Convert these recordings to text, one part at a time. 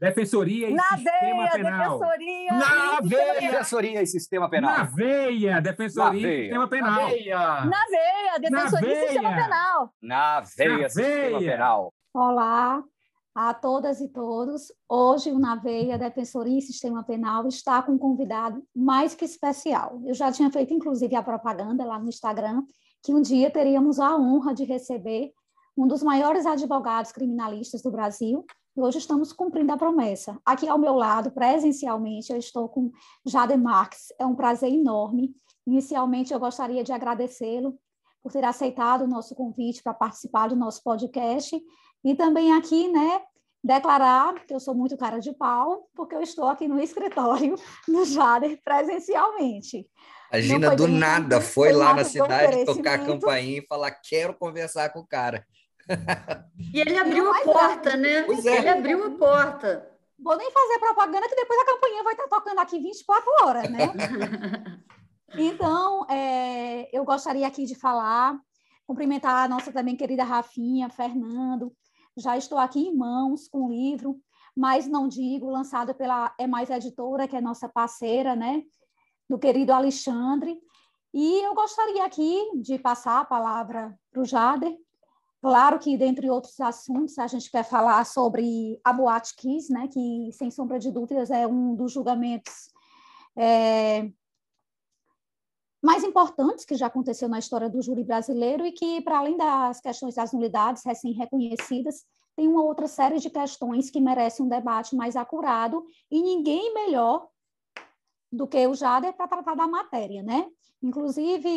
Defensoria e Na Sistema veia, Penal. defensoria. Na e veia. Defensoria e Sistema Penal. Na veia! Defensoria Na e veia. Sistema Penal. Na veia, defensoria e sistema veia. penal. Na veia, Na Sistema veia. Penal. Olá a todas e todos. Hoje o Na Veia Defensoria e Sistema Penal está com um convidado mais que especial. Eu já tinha feito, inclusive, a propaganda lá no Instagram, que um dia teríamos a honra de receber um dos maiores advogados criminalistas do Brasil. E hoje estamos cumprindo a promessa. Aqui ao meu lado, presencialmente, eu estou com Jade Marques. É um prazer enorme. Inicialmente, eu gostaria de agradecê-lo por ter aceitado o nosso convite para participar do nosso podcast e também aqui, né, declarar que eu sou muito cara de pau, porque eu estou aqui no escritório do Jader presencialmente. A Gina do nada foi foi lá na cidade tocar a campainha e falar: quero conversar com o cara. E ele abriu a porta, né? Pois é. Ele abriu a porta. Vou nem fazer propaganda, que depois a campainha vai estar tocando aqui 24 horas, né? Então, é, eu gostaria aqui de falar, cumprimentar a nossa também querida Rafinha, Fernando. Já estou aqui em mãos com o livro, mas não digo, lançado pela É Mais Editora, que é nossa parceira, né? Do querido Alexandre. E eu gostaria aqui de passar a palavra para o Jader. Claro que, dentre outros assuntos, a gente quer falar sobre a Boate Kiss, né? Que, sem sombra de dúvidas, é um dos julgamentos é, mais importantes que já aconteceu na história do júri brasileiro e que, para além das questões das nulidades recém-reconhecidas, tem uma outra série de questões que merecem um debate mais acurado e ninguém melhor do que o Jader para tratar da matéria, né? Inclusive,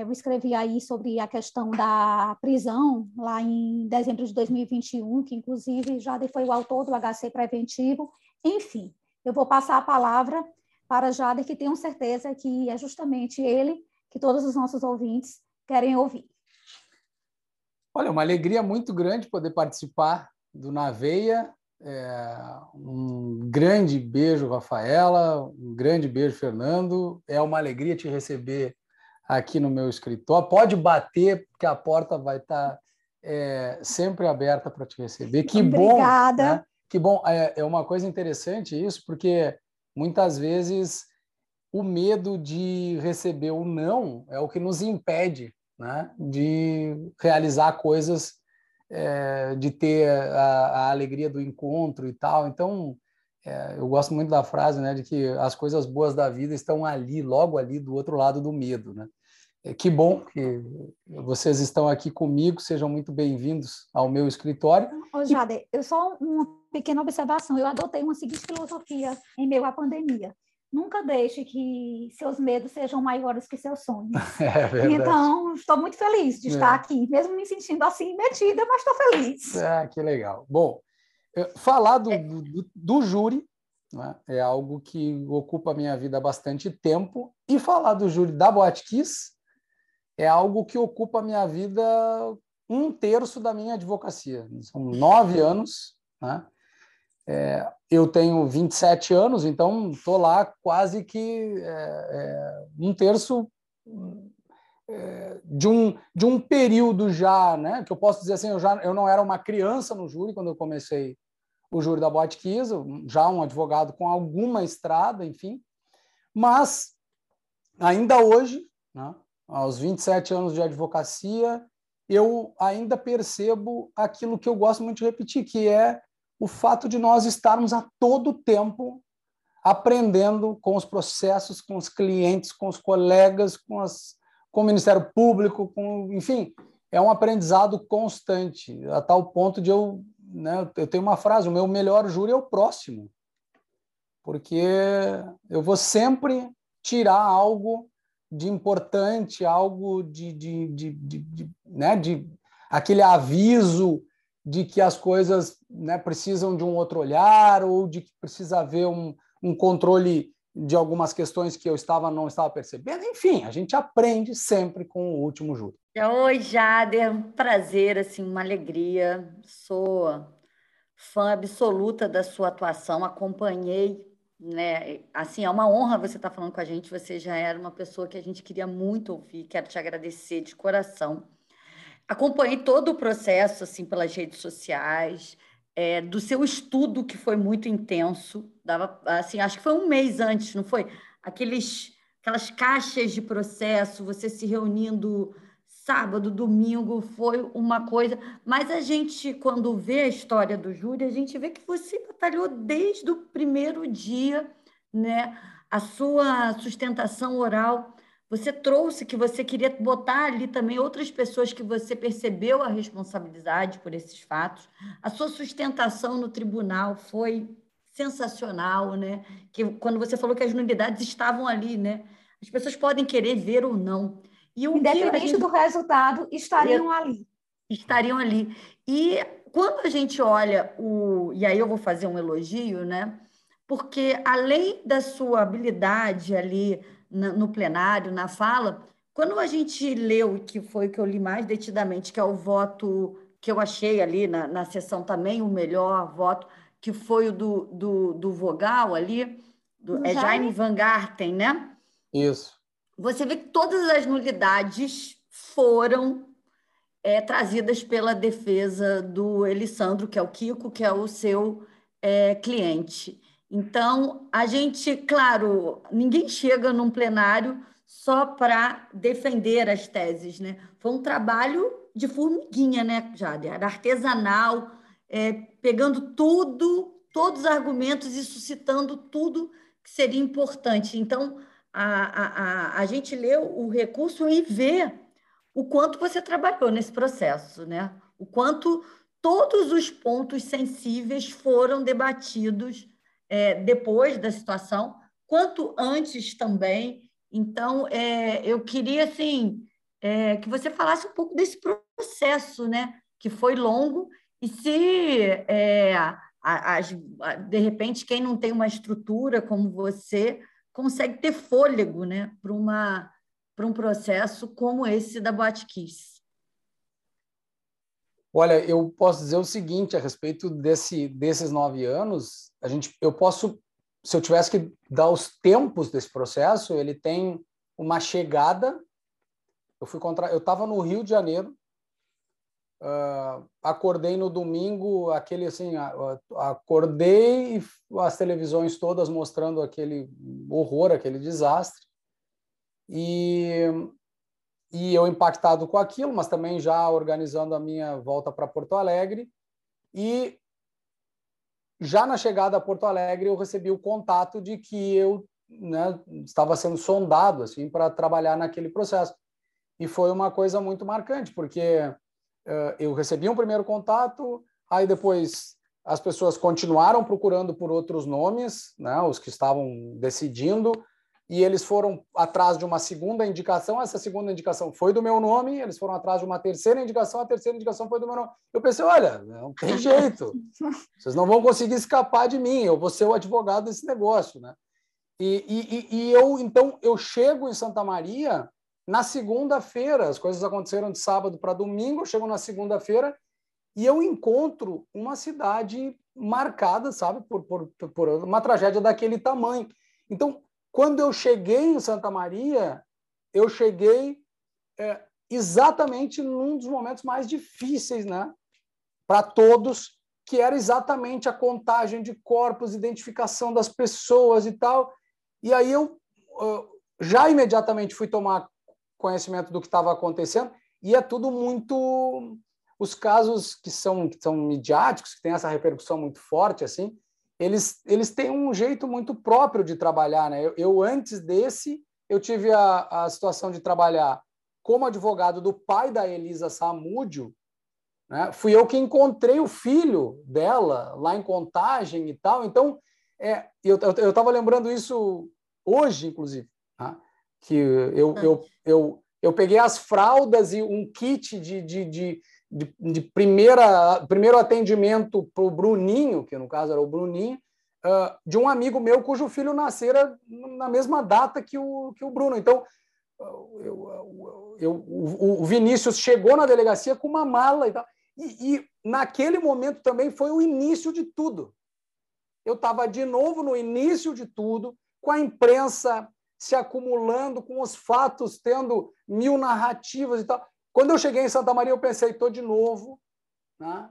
eu escrevi aí sobre a questão da prisão, lá em dezembro de 2021, que inclusive Jader foi o autor do HC preventivo. Enfim, eu vou passar a palavra para Jader, que tenho certeza que é justamente ele que todos os nossos ouvintes querem ouvir. Olha, uma alegria muito grande poder participar do Naveia. É, um grande beijo, Rafaela. Um grande beijo, Fernando. É uma alegria te receber aqui no meu escritório. Pode bater, porque a porta vai estar é, sempre aberta para te receber. Que Obrigada. bom. Né? Que bom. É, é uma coisa interessante isso, porque muitas vezes o medo de receber o não é o que nos impede né, de realizar coisas, é, de ter a, a alegria do encontro e tal. Então, é, eu gosto muito da frase né, de que as coisas boas da vida estão ali, logo ali, do outro lado do medo. Né? É, que bom que vocês estão aqui comigo, sejam muito bem-vindos ao meu escritório. Ô, Jader, eu só uma pequena observação. Eu adotei uma seguinte filosofia em meio à pandemia. Nunca deixe que seus medos sejam maiores que seus sonhos. É verdade. Então, estou muito feliz de estar É. aqui, mesmo me sentindo assim metida, mas estou feliz. Ah, que legal. Bom, falar do, do, do júri né, é algo que ocupa a minha vida há bastante tempo, e falar do júri da Boate Kiss é algo que ocupa a minha vida um terço da minha advocacia. São nove anos, né? É, eu tenho 27 anos, então estou lá quase que é, é, um terço é, de um, de um período já, né? Que eu posso dizer assim, eu, já, eu não era uma criança no júri quando eu comecei o júri da Boate Kiss, eu- já um advogado com alguma estrada, enfim, mas ainda hoje, né, aos 27 anos de advocacia, eu ainda percebo aquilo que eu gosto muito de repetir, que é o fato de nós estarmos a todo tempo aprendendo com os processos, com os clientes, com os colegas, com, as, com o Ministério Público, com, enfim, é um aprendizado constante, a tal ponto de eu, né, eu tenho uma frase, o meu melhor júri é o próximo, porque eu vou sempre tirar algo de importante, algo de, de, de, de, de, né, de aquele aviso de que as coisas né, precisam de um outro olhar ou de que precisa haver um, um controle de algumas questões que eu estava não estava percebendo. Enfim, a gente aprende sempre com o último júri. Oi, Jader, um prazer, assim, uma alegria. Sou fã absoluta da sua atuação, acompanhei, né? Assim, é uma honra você estar falando com a gente. Você já era uma pessoa que a gente queria muito ouvir. Quero te agradecer de coração. Acompanhei todo o processo, assim, pelas redes sociais é, do seu estudo, que foi muito intenso. Dava, assim, acho que foi um mês antes, não foi? Aqueles, aquelas caixas de processo, você se reunindo sábado, domingo, foi uma coisa. Mas a gente, quando vê a história do júri, a gente vê que você batalhou desde o primeiro dia, né? A sua sustentação oral você trouxe que você queria botar ali também outras pessoas que você percebeu a responsabilidade por esses fatos. A sua sustentação no tribunal foi sensacional, né? Que quando você falou que as nulidades estavam ali, né? As pessoas podem querer ver ou não. E o Independente gente... do resultado, estariam ali. Estariam ali. E quando a gente olha o. E aí eu vou fazer um elogio, né? Porque além da sua habilidade ali no plenário, na fala, quando a gente leu, que foi o que eu li mais detidamente, que é o voto que eu achei ali na, na sessão também o melhor voto, que foi o do, do, do Vogal ali, do, é Jaime Van Garten, né? Isso. Você vê que todas as nulidades foram é, trazidas pela defesa do Elisandro, que é o Kiko, que é o seu é, cliente. Então, a gente, claro, ninguém chega num plenário só para defender as teses, né? Foi um trabalho de formiguinha, né, Jader? Artesanal, é, pegando tudo, todos os argumentos e suscitando tudo que seria importante. Então, a, a, a gente lê o recurso e vê o quanto você trabalhou nesse processo, né? O quanto todos os pontos sensíveis foram debatidos é, depois da situação, quanto antes também. Então, é, eu queria assim é, que você falasse um pouco desse processo, né? Que foi longo e se é, as, de repente quem não tem uma estrutura como você consegue ter fôlego, né? Para um processo como esse da Boate Kiss. Olha, eu posso dizer o seguinte a respeito desse, desses nove anos a gente, eu posso, se eu tivesse que dar os tempos desse processo, ele tem uma chegada. Eu fui contra, eu estava no Rio de Janeiro, uh, acordei no domingo, aquele assim, acordei e as televisões todas mostrando aquele horror, aquele desastre. E e eu impactado com aquilo, mas também já organizando a minha volta para Porto Alegre. E já na chegada a Porto Alegre, eu recebi o contato de que eu né, estava sendo sondado assim para trabalhar naquele processo. E foi uma coisa muito marcante, porque uh, eu recebi um primeiro contato, aí depois as pessoas continuaram procurando por outros nomes, né, os que estavam decidindo, e eles foram atrás de uma segunda indicação. Essa segunda indicação foi do meu nome, eles foram atrás de uma terceira indicação, a terceira indicação foi do meu nome. Eu pensei, olha, não tem jeito, vocês não vão conseguir escapar de mim, eu vou ser o advogado desse negócio, né? E, e, e eu, então, eu chego em Santa Maria na segunda-feira, as coisas aconteceram de sábado para domingo, eu chego na segunda-feira e eu encontro uma cidade marcada, sabe, por, por, por uma tragédia daquele tamanho. Então, quando eu cheguei em Santa Maria, eu cheguei é, exatamente num dos momentos mais difíceis, né? Para todos, que era exatamente a contagem de corpos, identificação das pessoas e tal. E aí eu já imediatamente fui tomar conhecimento do que estava acontecendo e é tudo muito os casos que são que são midiáticos, que têm essa repercussão muito forte assim, eles, eles têm um jeito muito próprio de trabalhar. Né? Eu, eu antes desse, eu tive a, a situação de trabalhar como advogado do pai da Elisa Samúdio. Né? Fui eu que encontrei o filho dela lá em Contagem e tal. Então, é, eu estava lembrando isso hoje, inclusive, né? que eu, eu, eu, eu peguei as fraldas e um kit de, de, de de, de primeira, primeiro atendimento para o Bruninho, que no caso era o Bruninho, uh, de um amigo meu cujo filho nascera na mesma data que o, que o Bruno. Então, eu, eu, o, o Vinícius chegou na delegacia com uma mala e tal. E, e naquele momento também foi o início de tudo. Eu estava de novo no início de tudo, com a imprensa se acumulando, com os fatos tendo mil narrativas e tal. Quando eu cheguei em Santa Maria, eu pensei, estou de novo né,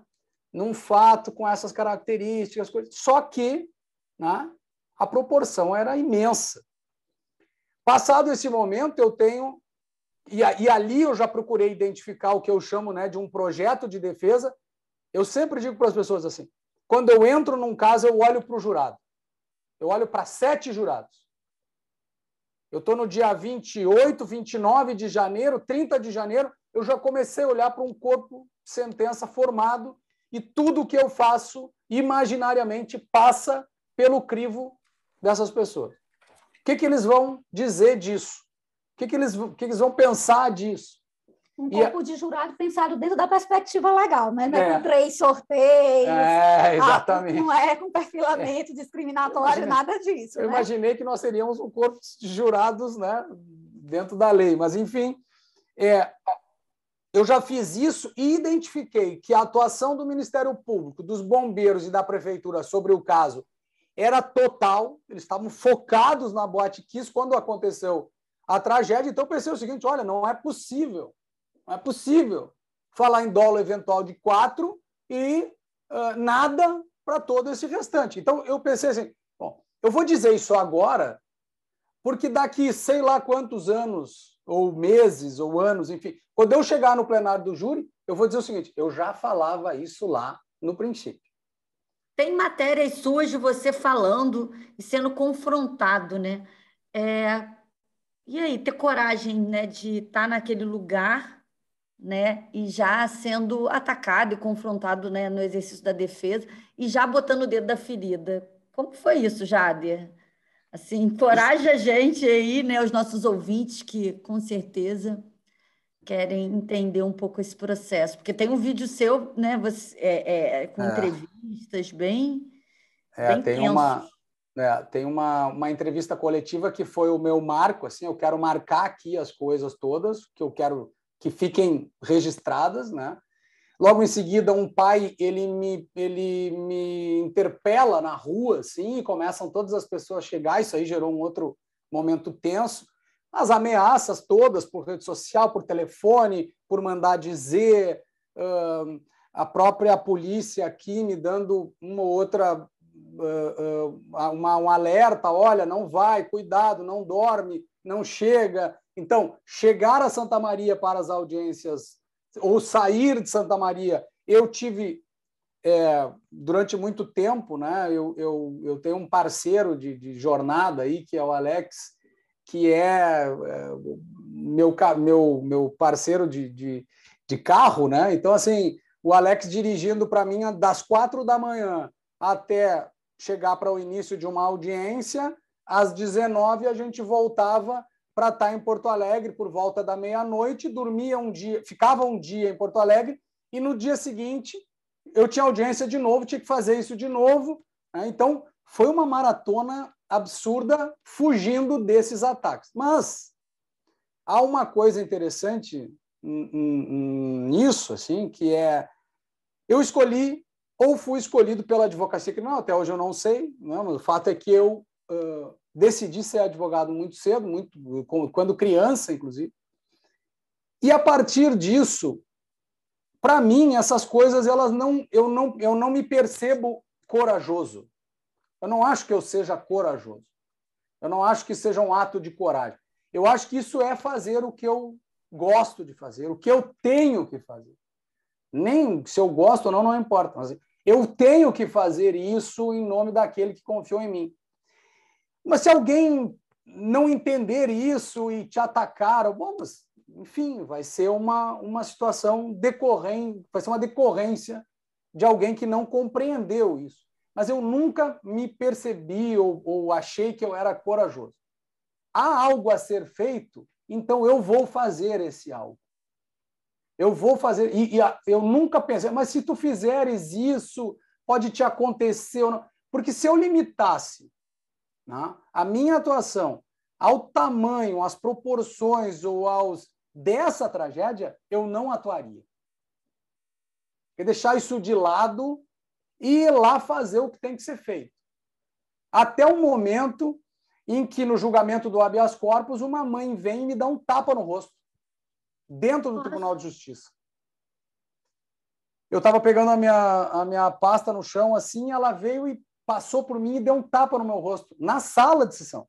num fato com essas características, coisas. só que né, a proporção era imensa. Passado esse momento, eu tenho. E, e ali eu já procurei identificar o que eu chamo né, de um projeto de defesa. Eu sempre digo para as pessoas assim: quando eu entro num caso, eu olho para o jurado. Eu olho para sete jurados. Eu estou no dia 28, 29 de janeiro, 30 de janeiro, eu já comecei a olhar para um corpo sentença formado e tudo que eu faço imaginariamente passa pelo crivo dessas pessoas. O que, que eles vão dizer disso? O que, que, eles, o que, que eles vão pensar disso? Um corpo de jurado pensado dentro da perspectiva legal, né? Não é, é com três sorteios. É, exatamente. não é com perfilamento é. discriminatório, nada disso. Eu né? imaginei que nós seríamos um corpo de jurados né, dentro da lei, mas, enfim, é, eu já fiz isso e identifiquei que a atuação do Ministério Público, dos bombeiros e da Prefeitura sobre o caso era total, eles estavam focados na Boate Kiss quando aconteceu a tragédia. Então, pensei o seguinte: olha, não é possível, não é possível falar em dolo eventual de quatro e uh, nada para todo esse restante. Então, eu pensei assim: bom, eu vou dizer isso agora, porque daqui sei lá quantos anos, ou meses, ou anos, enfim, quando eu chegar no plenário do júri, eu vou dizer o seguinte: eu já falava isso lá no princípio. Tem matérias suas de você falando e sendo confrontado, né? É... E aí, ter coragem né, de estar naquele lugar né, e já sendo atacado e confrontado né, no exercício da defesa e já botando o dedo da ferida. Como foi isso, Jader? Assim, encoraja a gente aí, né, os nossos ouvintes, que com certeza querem entender um pouco esse processo, porque tem um vídeo seu, né, você, é, é, com é. entrevistas bem, é, bem tem uma é, tem uma, uma entrevista coletiva que foi o meu marco, assim, eu quero marcar aqui as coisas todas, que eu quero que fiquem registradas, né? Logo em seguida, um pai ele me ele me interpela na rua, assim, e começam todas as pessoas a chegar. Isso aí gerou um outro momento tenso as ameaças todas por rede social, por telefone, por mandar dizer, uh, a própria polícia aqui me dando uma outra uh, uh, uma, um alerta, olha, não vai, cuidado, não dorme, não chega. Então, chegar a Santa Maria para as audiências ou sair de Santa Maria, eu tive é, durante muito tempo, né? Eu, eu, eu tenho um parceiro de, de jornada aí que é o Alex que é, é meu, meu, meu parceiro de, de, de carro, né? Então, assim, o Alex dirigindo para mim das quatro da manhã até chegar para o início de uma audiência, às 19 a gente voltava para estar tá em Porto Alegre por volta da meia-noite, dormia um dia, ficava um dia em Porto Alegre e no dia seguinte eu tinha audiência de novo, tinha que fazer isso de novo. Né? Então foi uma maratona absurda fugindo desses ataques. Mas há uma coisa interessante nisso, assim, que é eu escolhi ou fui escolhido pela advocacia criminal, até hoje eu não sei, né, o fato é que eu decidi ser advogado muito cedo, muito quando criança, inclusive. E a partir disso, para mim, essas coisas elas não eu não eu não me percebo corajoso. Eu não acho que eu seja corajoso. Eu não acho que seja um ato de coragem. Eu acho que isso é fazer o que eu gosto de fazer, o que eu tenho que fazer. Nem se eu gosto ou não, não importa. Mas eu tenho que fazer isso em nome daquele que confiou em mim. Mas se alguém não entender isso e te atacar, bom, enfim, vai ser uma, uma situação decorrente, vai ser uma decorrência de alguém que não compreendeu isso mas eu nunca me percebi ou, ou achei que eu era corajoso. Há algo a ser feito, então eu vou fazer esse algo. Eu vou fazer. E, e eu nunca pensei, mas se tu fizeres isso, pode te acontecer. Porque se eu limitasse né, a minha atuação ao tamanho, às proporções ou aos dessa tragédia, eu não atuaria. E deixar isso de lado e ir lá fazer o que tem que ser feito. Até o momento em que, no julgamento do habeas corpus, uma mãe vem e me dá um tapa no rosto, dentro do Tribunal de Justiça. Eu estava pegando a minha, a minha pasta no chão, assim, ela veio e passou por mim e deu um tapa no meu rosto, na sala de sessão.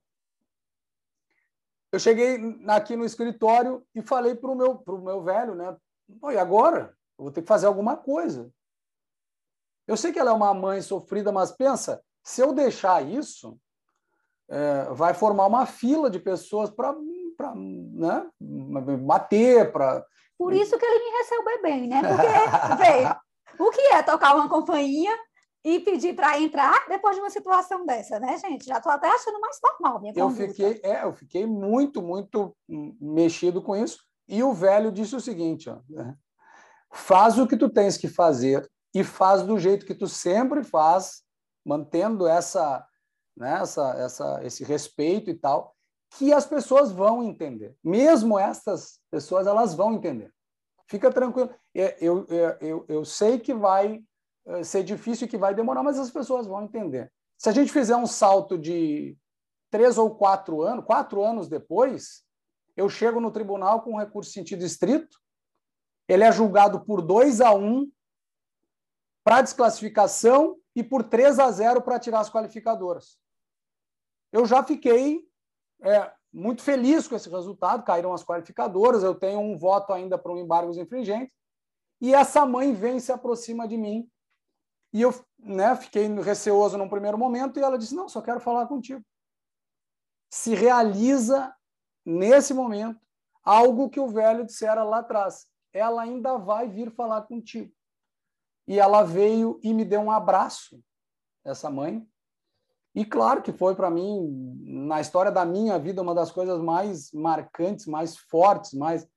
Eu cheguei aqui no escritório e falei para o meu, pro meu velho, né? e agora? Eu vou ter que fazer alguma coisa. Eu sei que ela é uma mãe sofrida, mas pensa, se eu deixar isso, é, vai formar uma fila de pessoas para né, bater, para. Por isso que ele me recebeu bem, né? Porque, o que é tocar uma companhia e pedir para entrar depois de uma situação dessa, né, gente? Já estou até achando mais normal minha eu fiquei, é, eu fiquei muito, muito mexido com isso. E o velho disse o seguinte: ó, né? faz o que tu tens que fazer e faz do jeito que tu sempre faz, mantendo essa, né, essa, essa, esse respeito e tal, que as pessoas vão entender. Mesmo essas pessoas, elas vão entender. Fica tranquilo. É, eu, eu, eu, eu sei que vai ser difícil e que vai demorar, mas as pessoas vão entender. Se a gente fizer um salto de três ou quatro anos, quatro anos depois, eu chego no tribunal com um recurso sentido estrito, ele é julgado por 2 a 1 um para desclassificação e por 3 a 0 para tirar as qualificadoras. Eu já fiquei é, muito feliz com esse resultado, caíram as qualificadoras, eu tenho um voto ainda para um embargo infringente, e essa mãe vem se aproxima de mim e eu né, fiquei receoso num primeiro momento e ela disse: Não, só quero falar contigo. Se realiza nesse momento algo que o velho dissera lá atrás. Ela ainda vai vir falar contigo. E ela veio e me deu um abraço, essa mãe. E claro que foi para mim, na história da minha vida, uma das coisas mais marcantes, mais fortes, mais.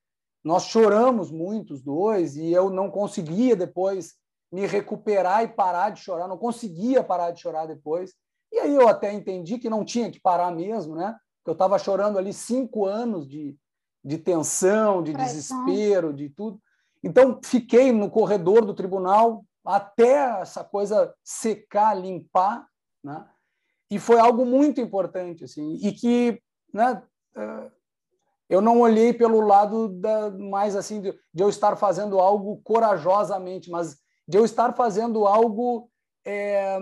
Nós choramos muito os dois e eu não conseguia depois me recuperar e parar de chorar, não conseguia parar de chorar depois. E aí eu até entendi que não tinha que parar mesmo, né? Que eu estava chorando ali cinco anos de, de tensão, de desespero, de tudo. Então fiquei no corredor do tribunal até essa coisa secar, limpar, né? E foi algo muito importante, assim, e que, né? Eh, eu não olhei pelo lado da, mais assim de, de eu estar fazendo algo corajosamente, mas de eu estar fazendo algo é,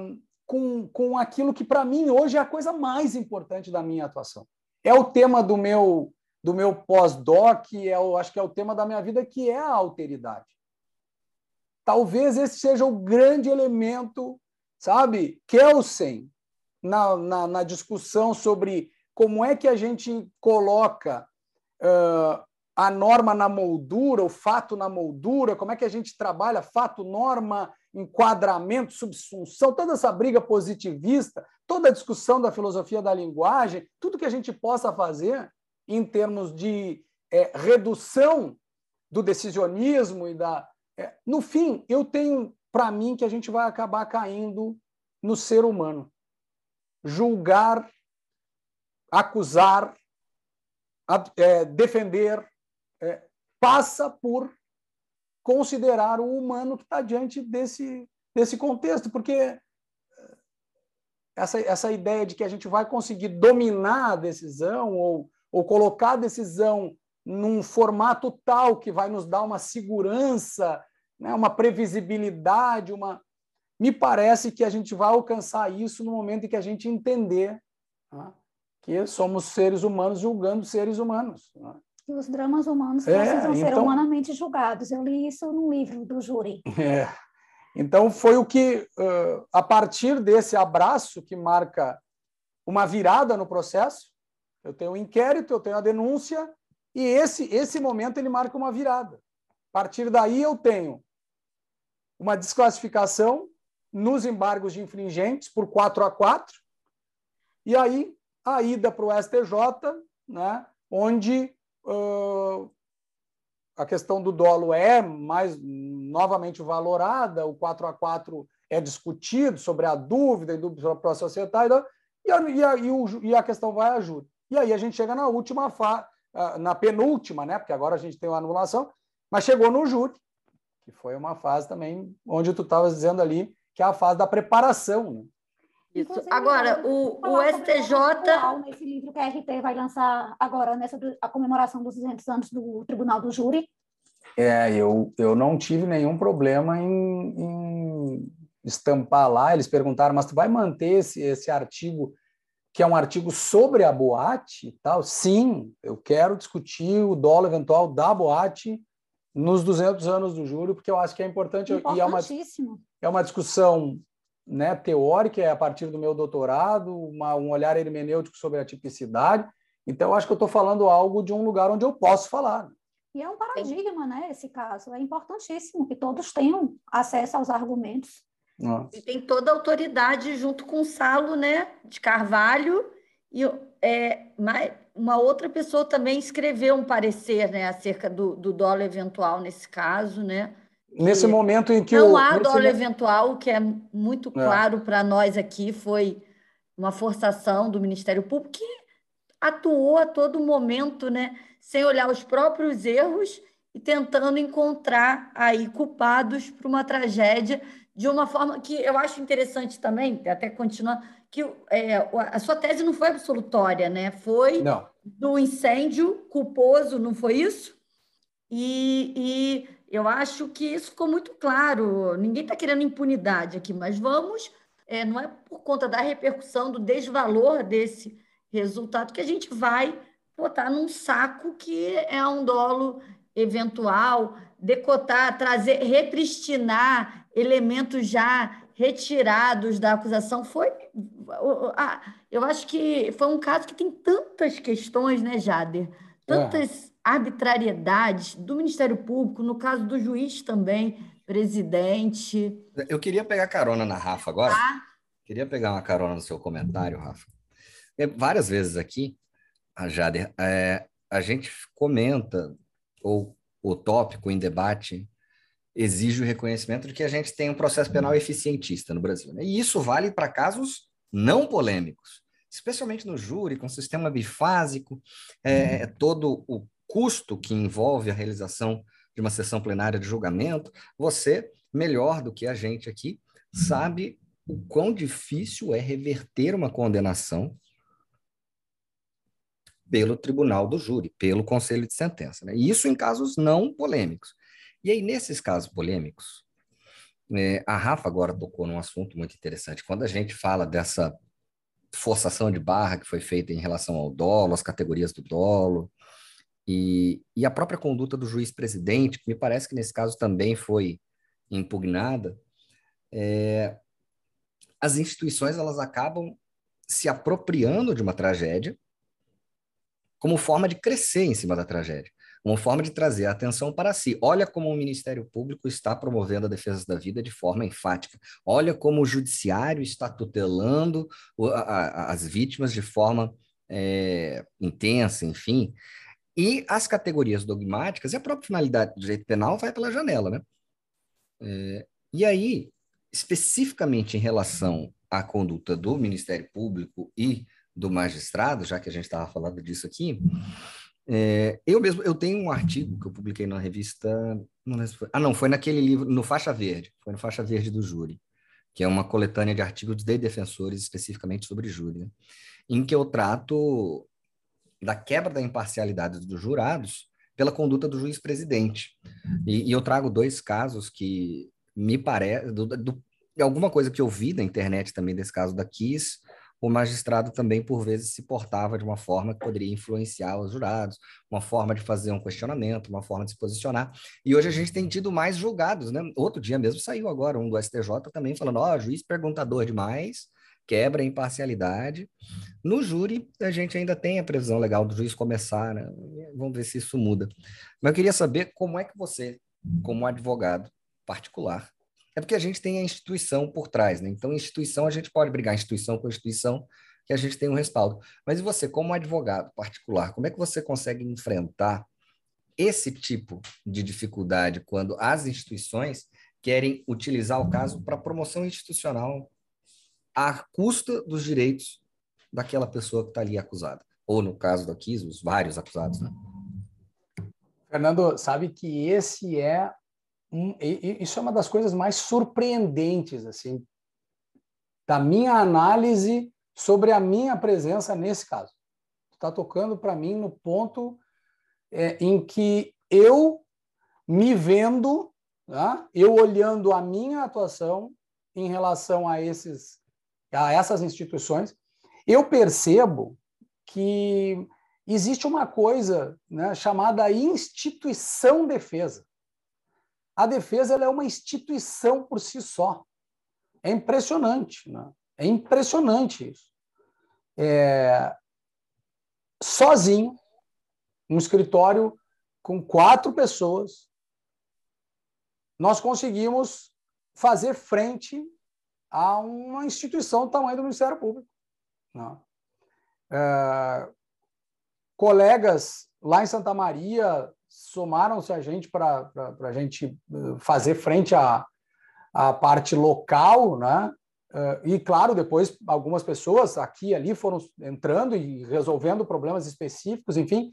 com, com aquilo que, para mim, hoje é a coisa mais importante da minha atuação. É o tema do meu do meu pós-doc, é o, acho que é o tema da minha vida, que é a alteridade. Talvez esse seja o grande elemento, sabe, Kelsen, na, na, na discussão sobre como é que a gente coloca a norma na moldura, o fato na moldura, como é que a gente trabalha fato, norma, enquadramento, subsunção, toda essa briga positivista, toda a discussão da filosofia da linguagem, tudo que a gente possa fazer em termos de é, redução do decisionismo e da. É, no fim, eu tenho para mim que a gente vai acabar caindo no ser humano. Julgar, acusar, é, defender, é, passa por considerar o humano que está diante desse, desse contexto, porque é, essa, essa ideia de que a gente vai conseguir dominar a decisão ou, ou colocar a decisão num formato tal que vai nos dar uma segurança, né, uma previsibilidade, uma me parece que a gente vai alcançar isso no momento em que a gente entender né, que somos seres humanos julgando seres humanos. Né? Que os dramas humanos é, precisam então, ser humanamente julgados. Eu li isso num livro do júri. É. Então, foi o que, uh, a partir desse abraço que marca uma virada no processo, eu tenho o um inquérito, eu tenho a denúncia, e esse, esse momento ele marca uma virada. A partir daí, eu tenho uma desclassificação nos embargos de infringentes por 4 a 4, e aí a ida para o STJ, né, onde uh, a questão do dolo é mais novamente valorada, o 4 a 4 é discutido sobre a dúvida a processo societário, e a, e, a, e, o, e a questão vai a júri. E aí a gente chega na última fase, na penúltima, né? Porque agora a gente tem uma anulação, mas chegou no júri, que foi uma fase também onde tu estavas dizendo ali que é a fase da preparação. Né? Isso. Agora, o, o STJ. Nesse livro que a RT vai lançar agora, nessa a comemoração dos 200 anos do Tribunal do Júri. É, eu, eu não tive nenhum problema em, em estampar lá. Eles perguntaram, mas tu vai manter esse, esse artigo, que é um artigo sobre a boate e tal? Sim, eu quero discutir o dolo eventual da boate nos 200 anos do júri, porque eu acho que é importante. E é uma, é uma discussão né, teórica, é a partir do meu doutorado, uma, um olhar hermenêutico sobre a tipicidade. Então, eu acho que eu estou falando algo de um lugar onde eu posso falar. E é um paradigma, né, esse caso. É importantíssimo que todos tenham acesso aos argumentos. E tem toda a autoridade junto com o Salo, né, de Carvalho, e é, uma outra pessoa também escreveu um parecer, né, acerca do, do dólar eventual nesse caso, né, nesse momento em que não o, há dólar eventual, o que é muito é. claro é. para nós aqui foi uma forçação do Ministério Público que atuou a todo momento, né, sem olhar os próprios erros e tentando encontrar aí culpados para uma tragédia de uma forma que eu acho interessante também, até continuar, que é, a sua tese não foi absolutória, né? Foi não. do incêndio culposo, não foi isso? E eu acho que isso ficou muito claro. Ninguém está querendo impunidade aqui, mas vamos, é, não é por conta da repercussão, do desvalor desse resultado que a gente vai botar num saco que é um dolo eventual, decotar, trazer, repristinar elementos já retirados da acusação. Foi, eu acho que foi um caso que tem tantas questões, né, Jader? Tantas. É arbitrariedades do Ministério Público, no caso do juiz também, presidente. Eu queria pegar carona na Rafa agora. Ah. Queria pegar uma carona no seu comentário, Rafa. É, várias vezes aqui, a Jader, é, a gente comenta, ou o tópico em debate exige o reconhecimento de que a gente tem um processo penal eficientista no Brasil. Né? E isso vale para casos não polêmicos, especialmente no júri, com sistema bifásico, é, todo o custo que envolve a realização de uma sessão plenária de julgamento, você, melhor do que a gente aqui, sabe o quão difícil é reverter uma condenação pelo tribunal do júri, pelo conselho de sentença. Né? Isso em casos não polêmicos. E aí, nesses casos polêmicos, é, a Rafa agora tocou num assunto muito interessante. Quando a gente fala dessa forçação de barra que foi feita em relação ao dolo, as categorias do dolo, e, e a própria conduta do juiz-presidente, que me parece que nesse caso também foi impugnada, é, as instituições elas acabam se apropriando de uma tragédia como forma de crescer em cima da tragédia, como forma de trazer a atenção para si. Olha como o Ministério Público está promovendo a defesa da vida de forma enfática. Olha como o Judiciário está tutelando as vítimas de forma é, intensa, enfim. E as categorias dogmáticas e a própria finalidade do direito penal vai pela janela, né? É, e aí, especificamente em relação à conduta do Ministério Público e do magistrado, já que a gente estava falando disso aqui, é, eu mesmo eu tenho um artigo que eu publiquei na revista, não foi, ah não, foi naquele livro no Faixa Verde, foi no Faixa Verde do Júri, que é uma coletânea de artigos de defensores especificamente sobre júri, né? em que eu trato da quebra da imparcialidade dos jurados pela conduta do juiz presidente. E, e eu trago dois casos que me parece, alguma coisa que eu vi na internet também desse caso da Kiss, o magistrado também, por vezes, se portava de uma forma que poderia influenciar os jurados, uma forma de fazer um questionamento, uma forma de se posicionar. E hoje a gente tem tido mais julgados, né? Outro dia mesmo saiu agora um do STJ também falando, ó, oh, juiz perguntador demais, quebra a imparcialidade. No júri, a gente ainda tem a previsão legal do juiz começar, né? vamos ver se isso muda. Mas eu queria saber como é que você, como advogado particular, é porque a gente tem a instituição por trás, né? Então, instituição, a gente pode brigar instituição com instituição, que a gente tem um respaldo. Mas e você, como advogado particular, como é que você consegue enfrentar esse tipo de dificuldade quando as instituições querem utilizar o caso para promoção institucional à custa dos direitos daquela pessoa que está ali acusada. Ou, no caso daqui, os vários acusados, né? Fernando, sabe que esse é um, isso é uma das coisas mais surpreendentes assim da minha análise sobre a minha presença nesse caso. Está tocando para mim no ponto é, em que eu me vendo, tá? eu olhando a minha atuação em relação a esses a essas instituições, eu percebo que existe uma coisa né, chamada instituição defesa. A defesa é uma instituição por si só. É impressionante. Né? É impressionante isso. É... Sozinho, um escritório com quatro pessoas, nós conseguimos fazer frente a uma instituição do tamanho do Ministério Público. Né? É, colegas lá em Santa Maria somaram-se a gente para a gente eh, fazer frente à, à parte local, né? Eh, e, claro, depois algumas pessoas aqui e ali foram entrando e resolvendo problemas específicos, enfim,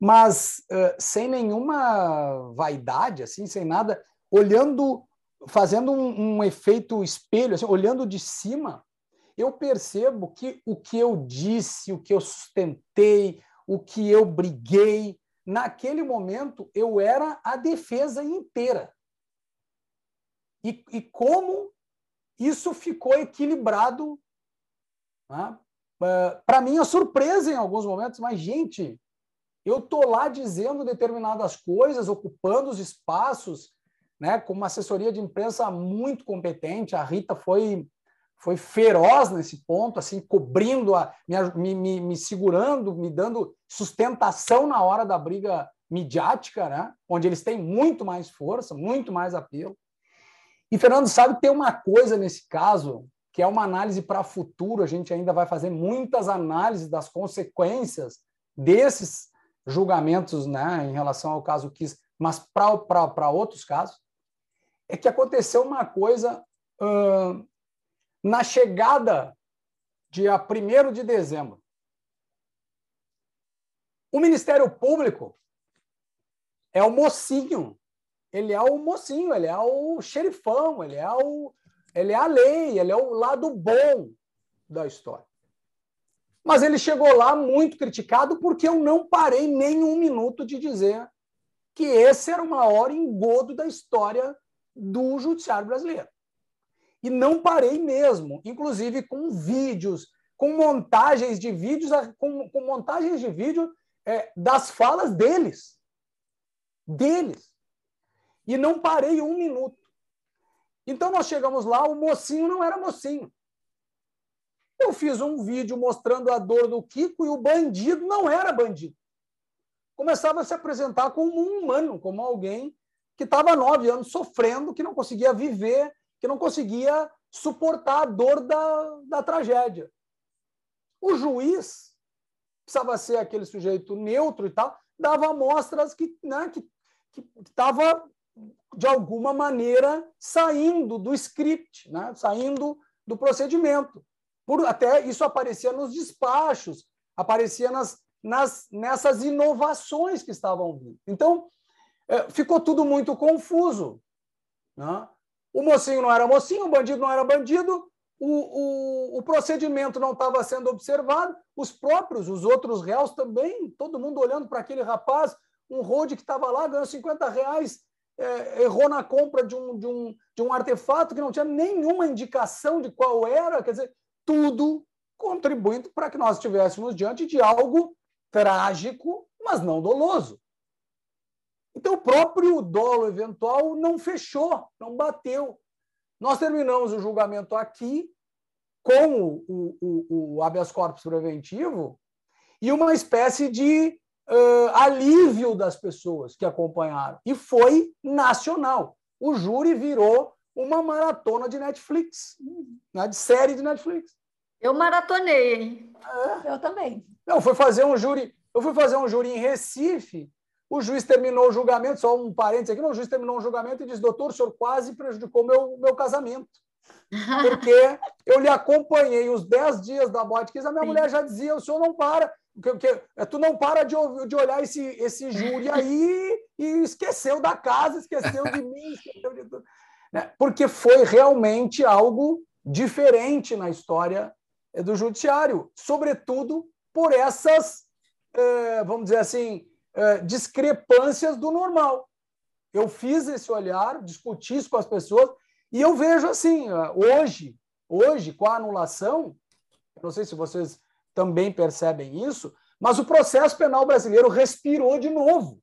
mas uh, sem nenhuma vaidade, assim, sem nada, olhando, fazendo um, um efeito espelho, assim, olhando de cima, eu percebo que o que eu disse, o que eu sustentei, o que eu briguei, naquele momento eu era a defesa inteira. E, e como isso ficou equilibrado, né? uh, para mim, a surpresa em alguns momentos, mas, gente, eu tô lá dizendo determinadas coisas, ocupando os espaços, né, com uma assessoria de imprensa muito competente. A Rita foi foi feroz nesse ponto, assim, cobrindo, a, me, me, me segurando, me dando sustentação na hora da briga midiática, né? onde eles têm muito mais força, muito mais apelo. E, Fernando, sabe, tem uma coisa nesse caso que é uma análise para futuro, a gente ainda vai fazer muitas análises das consequências desses julgamentos né, em relação ao caso Kiss, mas para outros casos, é que aconteceu uma coisa uh, na chegada, dia 1 de dezembro, o Ministério Público é o mocinho, ele é o mocinho, ele é o xerifão, ele é, o, ele é a lei, ele é o lado bom da história. Mas ele chegou lá muito criticado porque eu não parei nem um minuto de dizer que esse era o maior engodo da história do judiciário brasileiro. E não parei mesmo, inclusive com vídeos, com montagens de vídeos, com, com montagens de vídeo é, das falas deles. Deles. E não parei um minuto. Então nós chegamos lá, o mocinho não era mocinho. Eu fiz um vídeo mostrando a dor do Kiko e o bandido não era bandido. Começava a se apresentar como um humano, como alguém que estava nove anos sofrendo, que não conseguia viver, que não conseguia suportar a dor da, da tragédia. O juiz precisava ser aquele sujeito neutro e tal, dava amostras que né, estava, de alguma maneira, saindo do script, né, saindo do procedimento. Por, até isso aparecia nos despachos, aparecia nas, nas, nessas inovações que estavam vindo. Então, ficou tudo muito confuso. Né? O mocinho não era mocinho, o bandido não era bandido, o, o, o procedimento não estava sendo observado, os próprios, os outros réus também, todo mundo olhando para aquele rapaz, um road que estava lá, ganhou 50 reais, é, errou na compra de um, de, um, de um artefato que não tinha nenhuma indicação de qual era, quer dizer, tudo contribuindo para que nós estivéssemos diante de algo trágico, mas não doloso. Então, o próprio dolo eventual não fechou, não bateu. Nós terminamos o julgamento aqui com o, o, o habeas corpus preventivo e uma espécie de uh, alívio das pessoas que acompanharam. E foi nacional. O júri virou uma maratona de Netflix, né, de série de Netflix. Eu maratonei, É. Eu também. Não, foi fazer um júri. Eu fui fazer um júri em Recife o juiz terminou o julgamento, só um parênteses aqui, não, o juiz terminou o julgamento e disse, doutor, o senhor quase prejudicou meu, meu casamento. Porque eu lhe acompanhei os 10 dias da Botkiss, a minha Sim. mulher já dizia, o senhor não para, que, que, é, tu não para de, de olhar esse, esse júri aí e esqueceu da casa, esqueceu de mim, esqueceu de tudo. Né? Porque foi realmente algo diferente na história eh, do judiciário, sobretudo por essas, eh, vamos dizer assim, eh, discrepâncias do normal. Eu fiz esse olhar, discuti isso com as pessoas, e eu vejo assim, hoje, hoje, com a anulação, não sei se vocês também percebem isso, mas o processo penal brasileiro respirou de novo.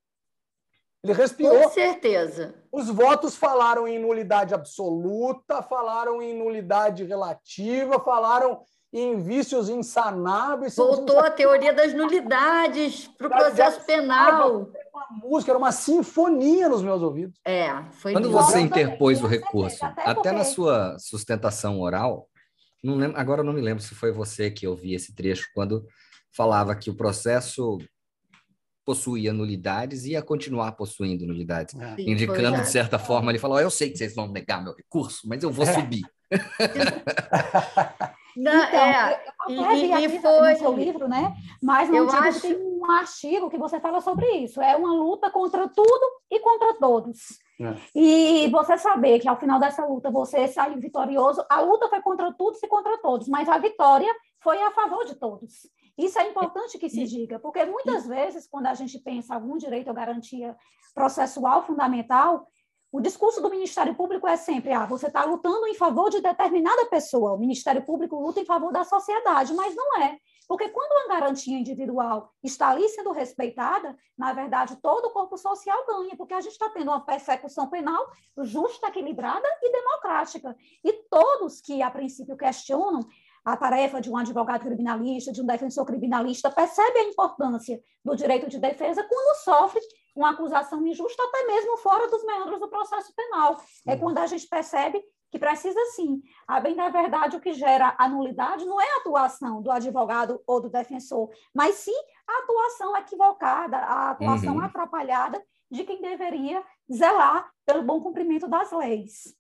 Ele respirou. Com certeza. Os votos falaram em nulidade absoluta, falaram em nulidade relativa, falaram em vícios insanáveis. Voltou a teoria das nulidades para o processo penal. Era uma música, era uma sinfonia nos meus ouvidos. É, foi Quando você interpôs o recurso, até na sua sustentação oral, não lembro, agora não me lembro se foi você que ouvi esse trecho, quando falava que o processo possuía nulidades e ia continuar possuindo nulidades, é. indicando, de certa forma, ele falou: oh, Eu sei que vocês vão negar meu recurso, mas eu vou é. subir. Não, então, é, eu e, e, e foi... no seu livro, né? Mas no acho... tem um artigo que você fala sobre isso. É uma luta contra tudo e contra todos. É. E você saber que ao final dessa luta você saiu vitorioso, a luta foi contra tudo e contra todos, mas a vitória foi a favor de todos. Isso é importante que se diga, porque muitas vezes, quando a gente pensa algum direito ou garantia processual fundamental, o discurso do Ministério Público é sempre: ah, você está lutando em favor de determinada pessoa, o Ministério Público luta em favor da sociedade, mas não é. Porque quando uma garantia individual está ali sendo respeitada, na verdade, todo o corpo social ganha, porque a gente está tendo uma persecução penal justa, equilibrada e democrática. E todos que, a princípio, questionam a tarefa de um advogado criminalista, de um defensor criminalista, percebe a importância do direito de defesa quando sofre uma acusação injusta, até mesmo fora dos meandros do processo penal. É quando a gente percebe que precisa sim. A bem da verdade, o que gera a nulidade não é a atuação do advogado ou do defensor, mas sim a atuação equivocada, a atuação uhum. atrapalhada de quem deveria zelar pelo bom cumprimento das leis.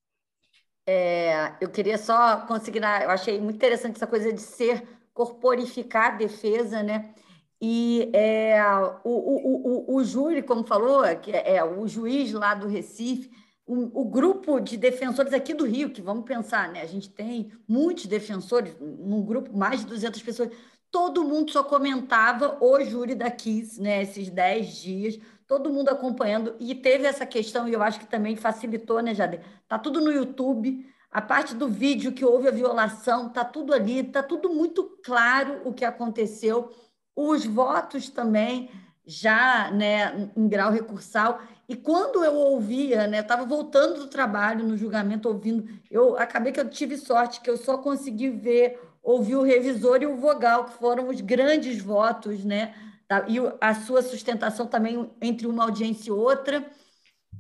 É, eu queria só consignar, eu achei muito interessante essa coisa de ser corporificar a defesa, né? E é, o, o, o, o júri, como falou, que é, é o juiz lá do Recife, o, o, grupo de defensores aqui do Rio, que vamos pensar, né? A gente tem muitos defensores, num grupo, mais de 200 pessoas, todo mundo só comentava o júri da Kiss, né? Esses 10 dias, todo mundo acompanhando, e teve essa questão, e eu acho que também facilitou, né, Jader? Tá tudo no YouTube, a parte do vídeo que houve a violação, tá tudo ali, tá tudo muito claro o que aconteceu, os votos também já, né, em grau recursal, e quando eu ouvia, né, estava voltando do trabalho no julgamento ouvindo, eu acabei que eu tive sorte que eu só consegui ver, ouvir o revisor e o vogal, que foram os grandes votos, né, Tá? E a sua sustentação também entre uma audiência e outra.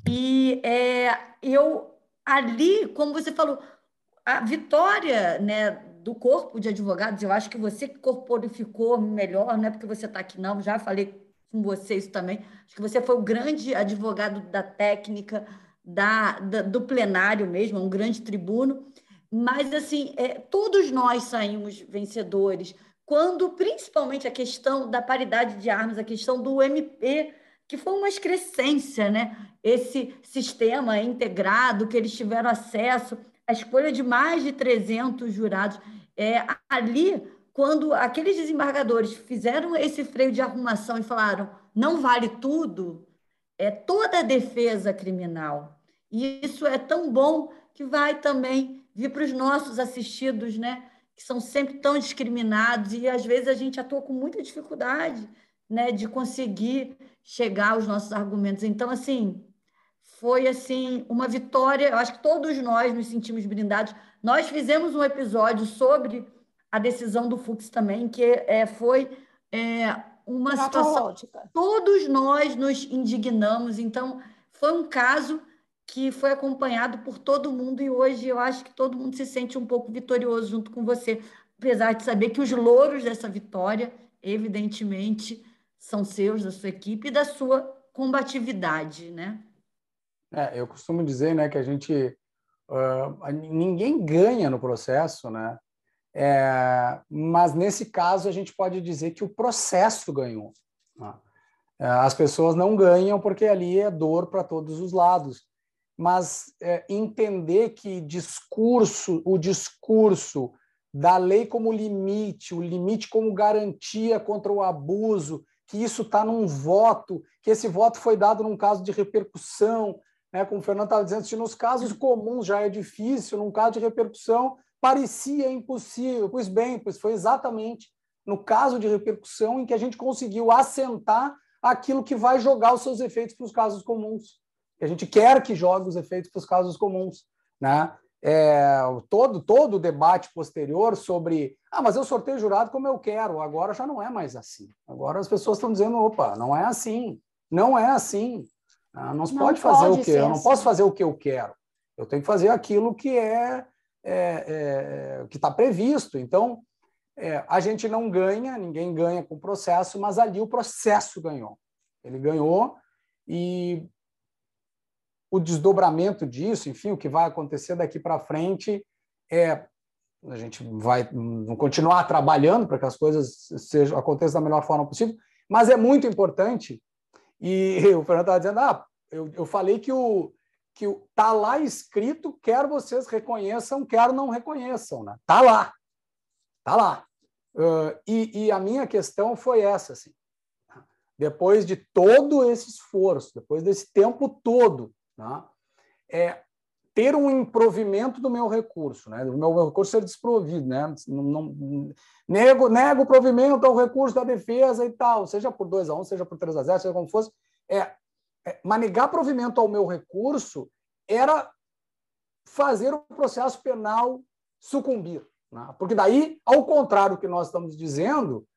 E é, eu ali, como você falou, a vitória né, do corpo de advogados, eu acho que você corporificou melhor, não é porque você está aqui, não, já falei com você isso também. Acho que você foi o grande advogado da técnica, da, da do plenário mesmo, um grande tribuno. Mas, assim, é, todos nós saímos vencedores quando principalmente a questão da paridade de armas, a questão do MP, que foi uma excrescência, né? Esse sistema integrado que eles tiveram acesso, a escolha de mais de 300 jurados. É, ali, quando aqueles desembargadores fizeram esse freio de arrumação e falaram não vale tudo, é toda a defesa criminal. E isso é tão bom que vai também vir para os nossos assistidos, né? Que são sempre tão discriminados e às vezes a gente atua com muita dificuldade, né, de conseguir chegar aos nossos argumentos. Então, assim, foi assim uma vitória. Eu acho que todos nós nos sentimos brindados. Nós fizemos um episódio sobre a decisão do Fux também, que é, foi é, uma situação. Todos nós nos indignamos. Então, foi um caso que foi acompanhado por todo mundo e hoje eu acho que todo mundo se sente um pouco vitorioso junto com você, apesar de saber que os louros dessa vitória, evidentemente, são seus, da sua equipe e da sua combatividade, né? É, eu costumo dizer, né, que a gente uh, ninguém ganha no processo, né? É, mas nesse caso a gente pode dizer que o processo ganhou. Né? É, as pessoas não ganham porque ali é dor para todos os lados. Mas é, entender que discurso, o discurso da lei como limite, o limite como garantia contra o abuso, que isso está num voto, que esse voto foi dado num caso de repercussão, né? como o Fernando estava dizendo, se nos casos comuns já é difícil, num caso de repercussão parecia impossível. Pois bem, pois foi exatamente no caso de repercussão em que a gente conseguiu assentar aquilo que vai jogar os seus efeitos para os casos comuns. A gente quer que jogue os efeitos para os casos comuns. Né? é, todo, todo o debate posterior sobre ah, mas eu sorteio jurado como eu quero, agora já não é mais assim. Agora as pessoas estão dizendo, opa, não é assim, não é assim. Ah, não, não pode fazer pode o que eu não posso assim. fazer o que eu quero. Eu tenho que fazer aquilo que é, é, é que está previsto. Então é, a gente não ganha, ninguém ganha com o processo, mas ali o processo ganhou. Ele ganhou e o desdobramento disso, enfim, o que vai acontecer daqui para frente é a gente vai continuar trabalhando para que as coisas sejam aconteçam da melhor forma possível, mas é muito importante e o Fernando estava dizendo, ah, eu, eu falei que o que está lá escrito, quer vocês reconheçam, quer não reconheçam, né? Tá lá, tá lá. Uh, e, e, a minha questão foi essa, assim. Depois de todo esse esforço, depois desse tempo todo, Tá? É ter um improvimento do meu recurso, né? do meu recurso ser desprovido. Né? Não, não, nego, nego o provimento ao recurso da defesa e tal, seja por 2 a 1 um, seja por 3 a 0 seja como fosse. É, é, mas negar provimento ao meu recurso era fazer o processo penal sucumbir. Né? Porque daí, ao contrário do que nós estamos dizendo,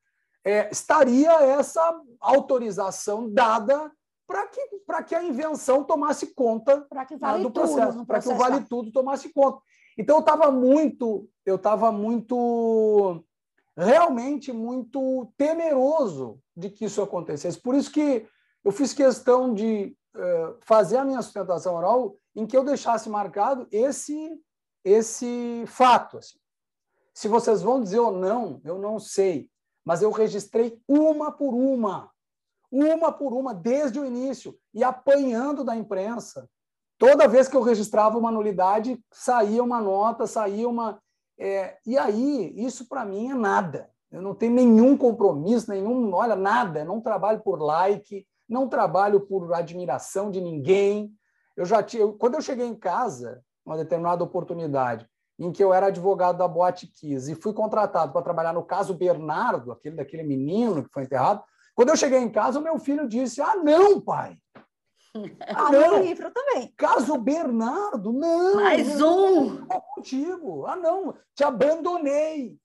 é, estaria essa autorização dada para que, que a invenção tomasse conta vale né, do processo, para que o vale tudo tomasse conta. Então eu estava muito, eu estava muito, realmente muito temeroso de que isso acontecesse. Por isso que eu fiz questão de uh, fazer a minha sustentação oral em que eu deixasse marcado esse esse fato. Assim. Se vocês vão dizer ou não, eu não sei, mas eu registrei uma por uma uma por uma, desde o início, e apanhando da imprensa. Toda vez que eu registrava uma nulidade, saía uma nota, saía uma. É, e aí, isso para mim é nada. Eu não tenho nenhum compromisso, nenhum. Olha, nada. Eu não trabalho por like, não trabalho por admiração de ninguém. Eu já tinha. Quando eu cheguei em casa, uma determinada oportunidade, em que eu era advogado da Boate Kiss e fui contratado para trabalhar no caso Bernardo, aquele daquele menino que foi enterrado, quando eu cheguei em casa, o meu filho disse: Ah, não, pai. Ah, não. livro também. Caso Bernardo, não. Mais um. Não contigo. Ah, não, te abandonei.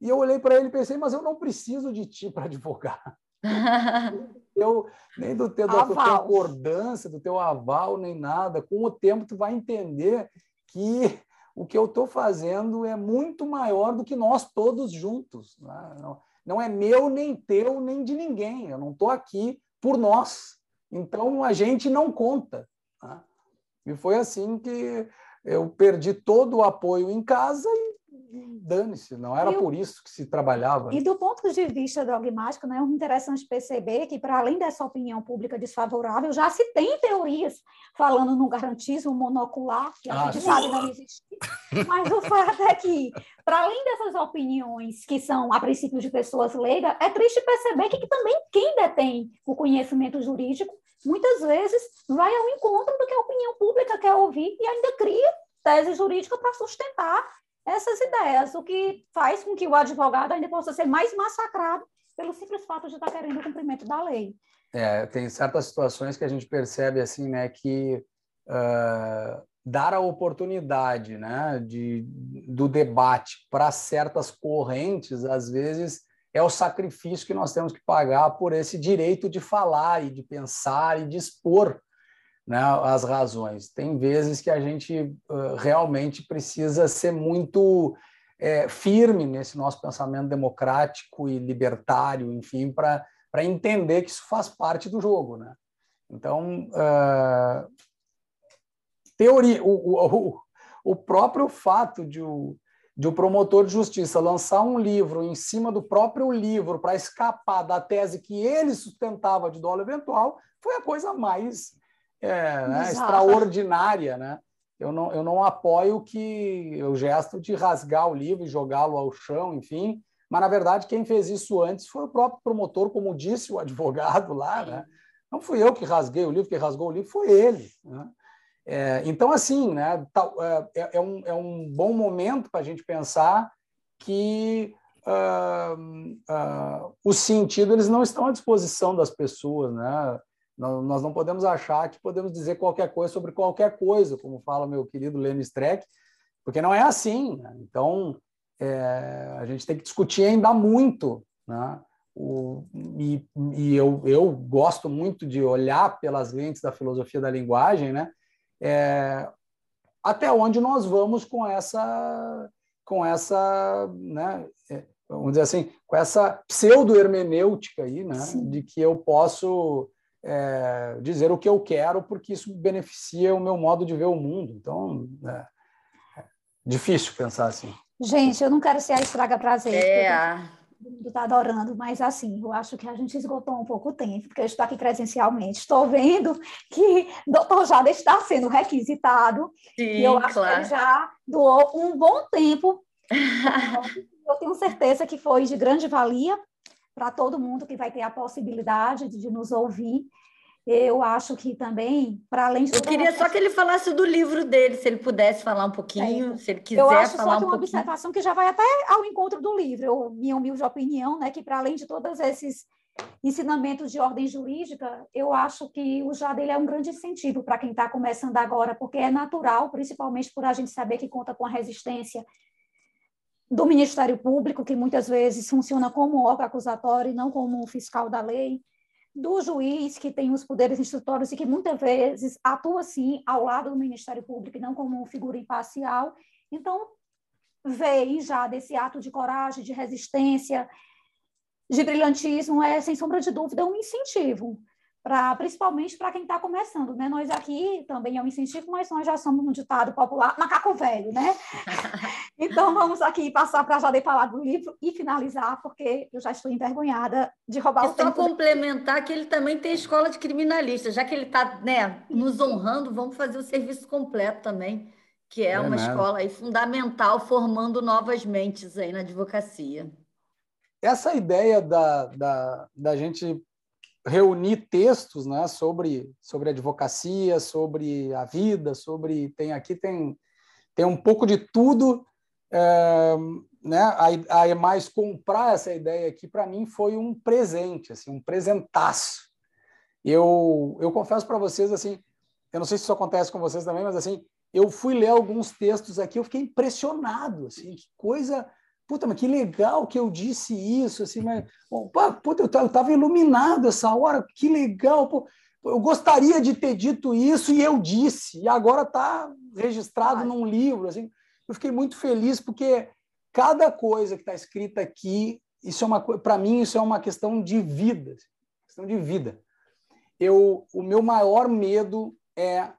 E eu olhei para ele e pensei, mas eu não preciso de ti para advogar. eu, nem do teu, da tua concordância, do teu aval, nem nada. Com o tempo, tu vai entender que o que eu estou fazendo é muito maior do que nós todos juntos. Né? Não é meu, nem teu, nem de ninguém. Eu não estou aqui por nós. Então a gente não conta. Tá? E foi assim que eu perdi todo o apoio em casa e dane-se, não era por isso que se trabalhava. E do ponto de vista dogmático, né, é interessante perceber que, para além dessa opinião pública desfavorável, já se tem teorias falando no garantismo monocular, que a ah, gente sim. sabe não existe. Mas o fato é que, para além dessas opiniões que são, a princípio, de pessoas leigas, é triste perceber que, que também quem detém o conhecimento jurídico, muitas vezes vai ao encontro do que a opinião pública quer ouvir e ainda cria tese jurídica para sustentar essas ideias, o que faz com que o advogado ainda possa ser mais massacrado pelo simples fato de estar querendo o cumprimento da lei. É, tem certas situações que a gente percebe assim, né, que uh, dar a oportunidade, né, de, do debate para certas correntes, às vezes é o sacrifício que nós temos que pagar por esse direito de falar e de pensar e de expor né, as razões. Tem vezes que a gente uh, realmente precisa ser muito é, firme nesse nosso pensamento democrático e libertário, enfim, para entender que isso faz parte do jogo. Né? Então, uh, teoria, o, o, o próprio fato de o, de o promotor de justiça lançar um livro em cima do próprio livro para escapar da tese que ele sustentava de dolo eventual foi a coisa mais é, né, extraordinária, né? Eu não, eu não apoio que o gesto de rasgar o livro e jogá-lo ao chão, enfim, mas na verdade quem fez isso antes foi o próprio promotor, como disse o advogado lá, né? Não fui eu que rasguei o livro, quem rasgou o livro foi ele. Né? É, então, assim, né, é, é, é, um, é um bom momento para a gente pensar que uh, uh, o sentido eles não estão à disposição das pessoas, né? Nós não podemos achar que podemos dizer qualquer coisa sobre qualquer coisa, como fala meu querido Lênin Streck, porque não é assim. Né? Então, é, a gente tem que discutir ainda muito. Né? O, e, e eu, eu gosto muito de olhar pelas lentes da filosofia da linguagem, né? é, até onde nós vamos com essa, com essa, né, é, vamos dizer assim, com essa pseudo-hermenêutica aí, né, de que eu posso é, dizer o que eu quero porque isso beneficia o meu modo de ver o mundo. Então, é, é difícil pensar assim. Gente, eu não quero ser a estraga prazer. É mundo está adorando, mas assim, eu acho que a gente esgotou um pouco o tempo, porque eu estou aqui presencialmente. Estou vendo que doutor Jada está sendo requisitado. Sim, e eu acho claro. que ele já doou um bom tempo. eu tenho certeza que foi de grande valia para todo mundo que vai ter a possibilidade de nos ouvir. Eu acho que também, para além de. Eu queria só que ele falasse do livro dele, se ele pudesse falar um pouquinho, é. se ele quiser falar um pouquinho. Eu acho só que uma observação que já vai até ao encontro do livro, eu, minha humilde opinião, né, que para além de todos esses ensinamentos de ordem jurídica, eu acho que o já dele é um grande incentivo para quem está começando agora, porque é natural, principalmente por a gente saber que conta com a resistência do Ministério Público, que muitas vezes funciona como órgão acusatório e não como fiscal da lei do juiz que tem os poderes instrutórios e que muitas vezes atua sim ao lado do Ministério Público e não como figura imparcial. Então, vem já desse ato de coragem, de resistência, de brilhantismo, é sem sombra de dúvida um incentivo para principalmente para quem está começando, né? Nós aqui também é um incentivo, mas nós já somos um ditado popular, macaco velho, né? então vamos aqui passar para Jade falar do livro e finalizar, porque eu já estou envergonhada de roubar e o tempo. só complementar que ele também tem escola de criminalista, já que ele está né, nos honrando, vamos fazer o serviço completo também, que é, é uma escola aí fundamental, formando novas mentes aí na advocacia. Essa ideia da, da, da gente reunir textos né, sobre, sobre advocacia, sobre a vida, sobre. Tem aqui tem, tem um pouco de tudo. É, né, a, a mais comprar essa ideia aqui, para mim, foi um presente, assim, um presentaço. Eu, eu confesso para vocês, assim, eu não sei se isso acontece com vocês também, mas assim, eu fui ler alguns textos aqui, eu fiquei impressionado, assim, que coisa puta, mas que legal que eu disse isso, assim, mas, pô, puta, eu estava iluminado essa hora, que legal, pô, eu gostaria de ter dito isso e eu disse, e agora está registrado Ai. num livro, assim, eu fiquei muito feliz porque cada coisa que está escrita aqui, isso é uma para mim isso é uma questão de vida, questão de vida. Eu, o meu maior medo é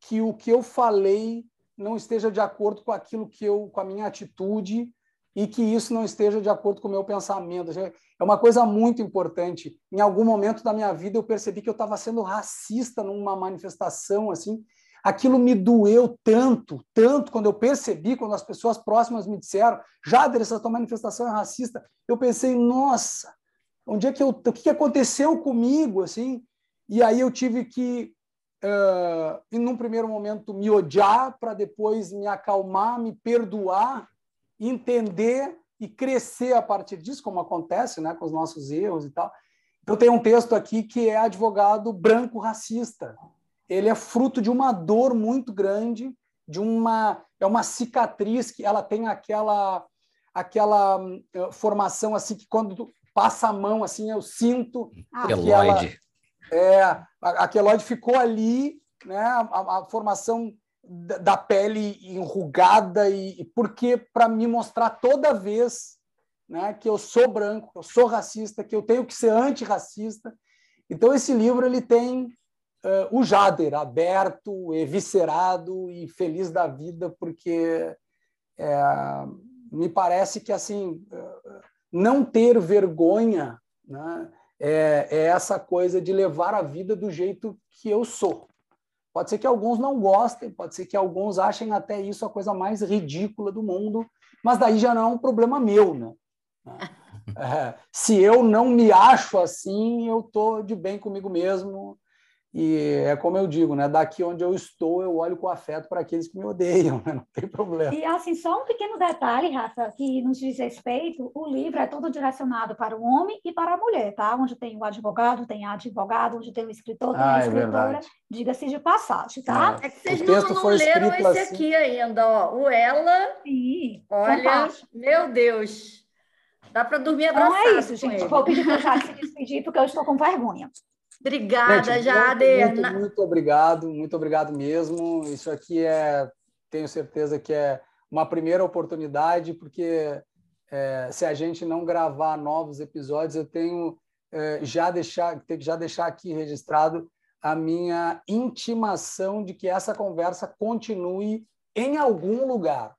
que o que eu falei não esteja de acordo com aquilo que eu, com a minha atitude e que isso não esteja de acordo com o meu pensamento. É uma coisa muito importante. Em algum momento da minha vida eu percebi que eu estava sendo racista numa manifestação assim. Aquilo me doeu tanto, tanto quando eu percebi, quando as pessoas próximas me disseram, Jader, essa tua manifestação é racista. Eu pensei, nossa, onde é que eu, o que aconteceu comigo assim? E aí eu tive que uh, em um primeiro momento me odiar para depois me acalmar, me perdoar entender e crescer a partir disso, como acontece né, com os nossos erros e tal. Eu tenho um texto aqui que é advogado branco racista. Ele é fruto de uma dor muito grande, de uma é uma cicatriz que ela tem aquela aquela uh, formação assim que quando passa a mão assim eu sinto ah, aquela, é a, a queloide ficou ali, né? A, a formação da pele enrugada e, porque para me mostrar toda vez né, que eu sou branco, que eu sou racista, que eu tenho que ser antirracista. Então esse livro ele tem uh, o Jader, aberto, eviscerado e feliz da vida, porque é, me parece que assim não ter vergonha né, é, é essa coisa de levar a vida do jeito que eu sou. Pode ser que alguns não gostem, pode ser que alguns achem até isso a coisa mais ridícula do mundo, mas daí já não é um problema meu, né? É, se eu não me acho assim, eu tô de bem comigo mesmo e é como eu digo, né? Daqui onde eu estou, eu olho com afeto para aqueles que me odeiam, né? não tem problema. E assim, só um pequeno detalhe, Rafa, que nos diz respeito: o livro é todo direcionado para o homem e para a mulher, tá? Onde tem o advogado, tem a advogada, onde tem o escritor, tem ah, a é escritora. É Diga-se de passagem, tá? É, é que vocês não, não leram esse assim. aqui ainda, ó. O Ela. Sim, olha, fantástico. meu Deus. Dá para dormir abraçado. Não é isso, gente. Vou pedir para o se despedir, porque eu estou com vergonha. Obrigada, Gente, Jader. Muito, muito, muito obrigado, muito obrigado mesmo. Isso aqui é, tenho certeza que é uma primeira oportunidade, porque é, se a gente não gravar novos episódios, eu tenho é, já deixar, tenho que já deixar aqui registrado a minha intimação de que essa conversa continue em algum lugar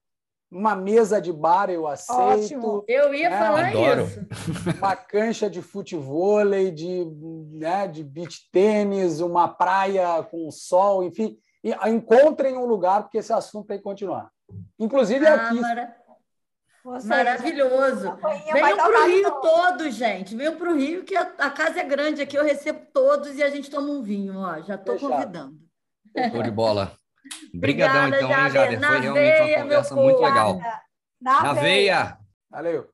uma mesa de bar eu aceito. Ótimo. Eu ia né? falar Adoro. isso. Uma cancha de futebol, de, né, de beach tênis, uma praia com sol, enfim. E encontrem um lugar, porque esse assunto tem que continuar. Inclusive ah, aqui. Mara... Maravilhoso. Venham para o Rio todos, gente. Venham para o Rio, que a, a, casa é grande aqui, eu recebo todos e a gente toma um vinho. Ó. Já estou convidando. Show de bola. Obrigadão, então, hein, Jader? Foi realmente uma conversa muito legal. Na, Na veia. veia. Valeu.